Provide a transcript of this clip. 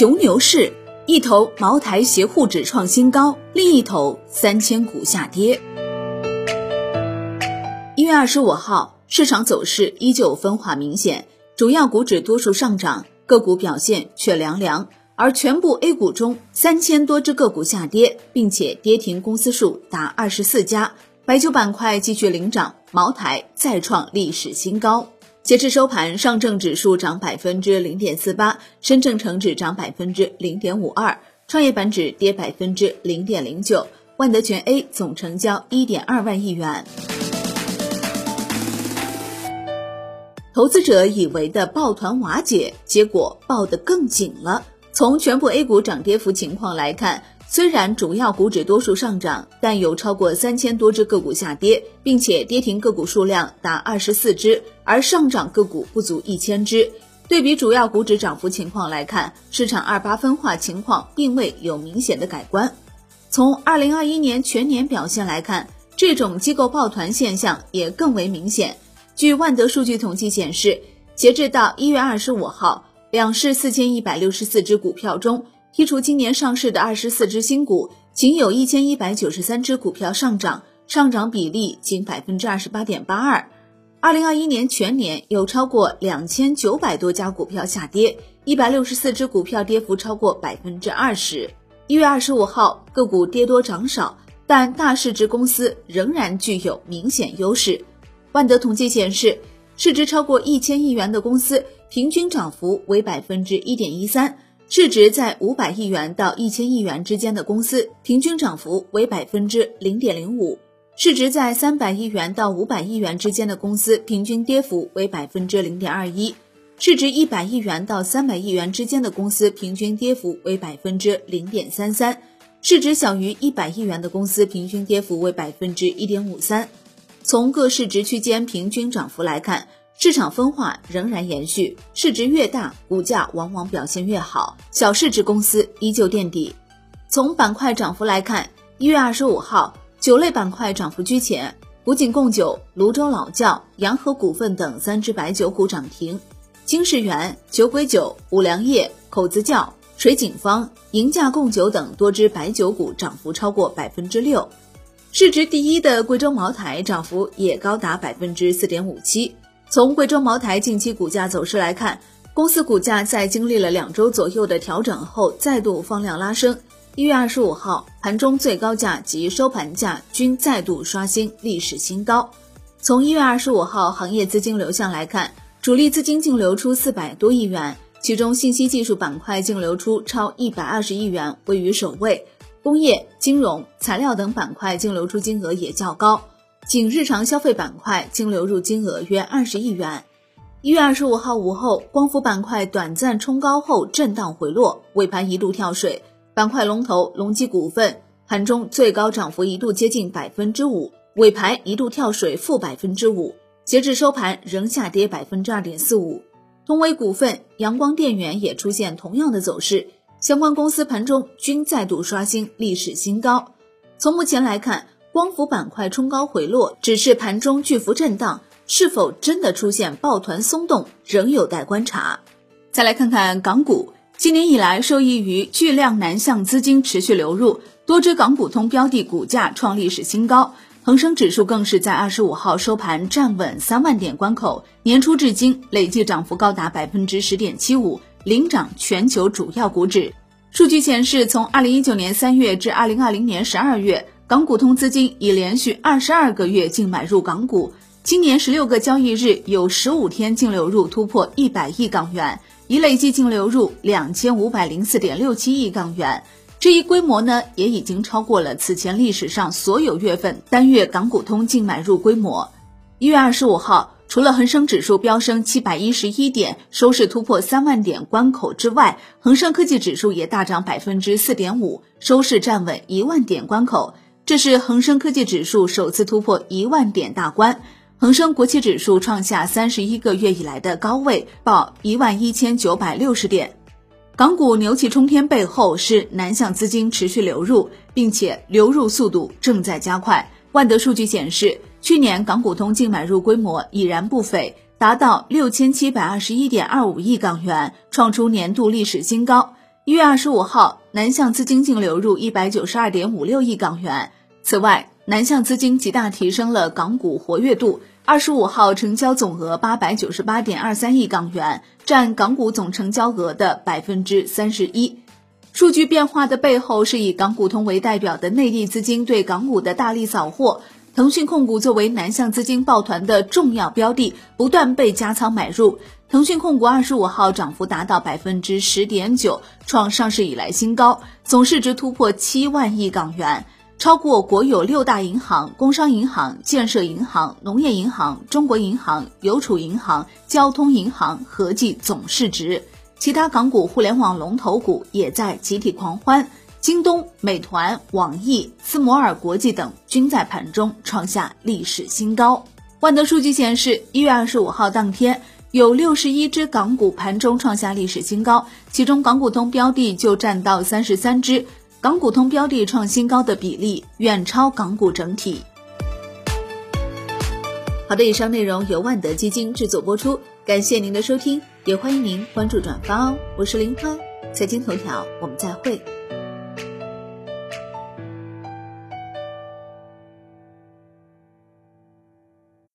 熊牛市，一头茅台携沪指创新高，另一头三千股下跌。一月二十五号，市场走势依旧分化明显，主要股指多数上涨，个股表现却凉凉。而全部 A 股中，三千多只个股下跌，并且跌停公司数达二十四家。白酒板块继续领涨，茅台再创历史新高。截至收盘，上证指数涨百分之零点四八，深证成指涨百分之零点五二，创业板指跌百分之零点零九，万德全 A 总成交一点二万亿元。投资者以为的抱团瓦解，结果抱得更紧了。从全部 A 股涨跌幅情况来看。虽然主要股指多数上涨，但有超过三千多只个股下跌，并且跌停个股数量达二十四只，而上涨个股不足一千只。对比主要股指涨幅情况来看，市场二八分化情况并未有明显的改观。从二零二一年全年表现来看，这种机构抱团现象也更为明显。据万德数据统计显示，截至到一月二十五号，两市四千一百六十四只股票中。剔除今年上市的二十四只新股，仅有一千一百九十三只股票上涨，上涨比例仅百分之二十八点八二。二零二一年全年有超过两千九百多家股票下跌，一百六十四只股票跌幅超过百分之二十。一月二十五号，个股跌多涨少，但大市值公司仍然具有明显优势。万德统计显示，市值超过一千亿元的公司平均涨幅为百分之一点一三。市值在五百亿元到一千亿元之间的公司，平均涨幅为百分之零点零五；市值在三百亿元到五百亿元之间的公司，平均跌幅为百分之零点二一；市值一百亿元到三百亿元之间的公司，平均跌幅为百分之零点三三；市值小于一百亿元的公司，平均跌幅为百分之一点五三。从各市值区间平均涨幅来看。市场分化仍然延续，市值越大，股价往往表现越好，小市值公司依旧垫底。从板块涨幅来看，一月二十五号，酒类板块涨幅居前，古井贡酒、泸州老窖、洋河股份等三只白酒股涨停，金世元、酒鬼酒、五粮液、口子窖、水井坊、银价贡酒等多只白酒股涨幅超过百分之六。市值第一的贵州茅台涨幅也高达百分之四点五七。从贵州茅台近期股价走势来看，公司股价在经历了两周左右的调整后，再度放量拉升。一月二十五号盘中最高价及收盘价均再度刷新历史新高。从一月二十五号行业资金流向来看，主力资金净流出四百多亿元，其中信息技术板块净流出超一百二十亿元，位于首位；工业、金融、材料等板块净流出金额也较高。仅日常消费板块净流入金额约二十亿元。一月二十五号午后，光伏板块短暂冲高后震荡回落，尾盘一度跳水。板块龙头隆基股份盘中最高涨幅一度接近百分之五，尾盘一度跳水负百分之五，截至收盘仍下跌百分之二点四五。通威股份、阳光电源也出现同样的走势，相关公司盘中均再度刷新历史新高。从目前来看，光伏板块冲高回落，只是盘中巨幅震荡，是否真的出现抱团松动，仍有待观察。再来看看港股，今年以来受益于巨量南向资金持续流入，多只港股通标的股价创历史新高，恒生指数更是在二十五号收盘站稳三万点关口，年初至今累计涨幅高达百分之十点七五，领涨全球主要股指。数据显示，从二零一九年三月至二零二零年十二月。港股通资金已连续二十二个月净买入港股，今年十六个交易日有十五天净流入突破一百亿港元，已累计净流入两千五百零四点六七亿港元。这一规模呢，也已经超过了此前历史上所有月份单月港股通净买入规模。一月二十五号，除了恒生指数飙升七百一十一点，收市突破三万点关口之外，恒生科技指数也大涨百分之四点五，收市站稳一万点关口。这是恒生科技指数首次突破一万点大关，恒生国企指数创下三十一个月以来的高位，报一万一千九百六十点。港股牛气冲天背后是南向资金持续流入，并且流入速度正在加快。万德数据显示，去年港股通净买入规模已然不菲，达到六千七百二十一点二五亿港元，创出年度历史新高。一月二十五号，南向资金净流入一百九十二点五六亿港元。此外，南向资金极大提升了港股活跃度。二十五号成交总额八百九十八点二三亿港元，占港股总成交额的百分之三十一。数据变化的背后，是以港股通为代表的内地资金对港股的大力扫货。腾讯控股作为南向资金抱团的重要标的，不断被加仓买入。腾讯控股二十五号涨幅达到百分之十点九，创上市以来新高，总市值突破七万亿港元。超过国有六大银行、工商银行、建设银行、农业银行、中国银行、邮储银行、交通银行合计总市值，其他港股互联网龙头股也在集体狂欢，京东、美团、网易、斯摩尔国际等均在盘中创下历史新高。万德数据显示，一月二十五号当天，有六十一只港股盘中创下历史新高，其中港股通标的就占到三十三只。港股通标的创新高的比例远超港股整体。好的，以上内容由万德基金制作播出，感谢您的收听，也欢迎您关注转发哦。我是林欢，财经头条，我们再会。